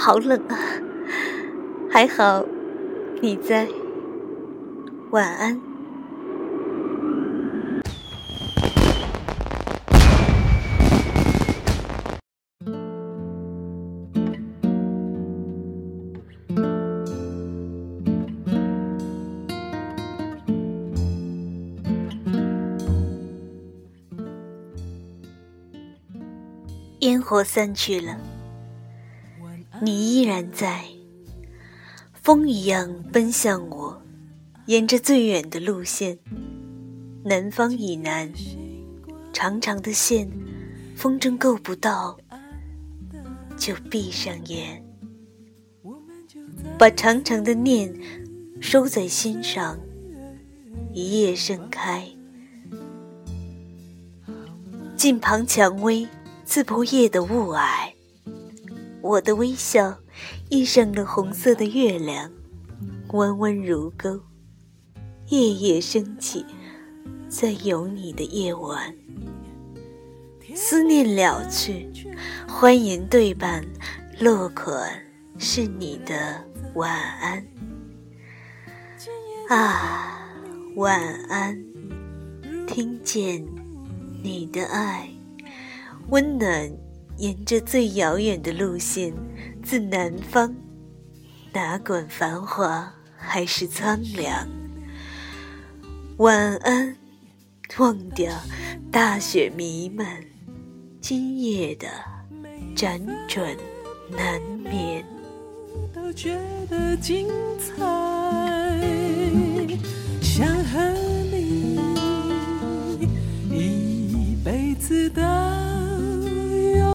好冷啊！还好你在，晚安。烟火散去了，你依然在，风一样奔向我，沿着最远的路线，南方以南，长长的线，风筝够不到，就闭上眼，把长长的念收在心上，一夜盛开，近旁蔷薇。刺破夜的雾霭，我的微笑映上了红色的月亮，弯弯如钩，夜夜升起，在有你的夜晚，思念了去，欢颜对半，落款是你的晚安。啊，晚安，听见你的爱。温暖沿着最遥远的路线，自南方，哪管繁华还是苍凉。晚安，忘掉大雪弥漫，今夜的辗转难眠。都觉得精彩，想和你一辈子的。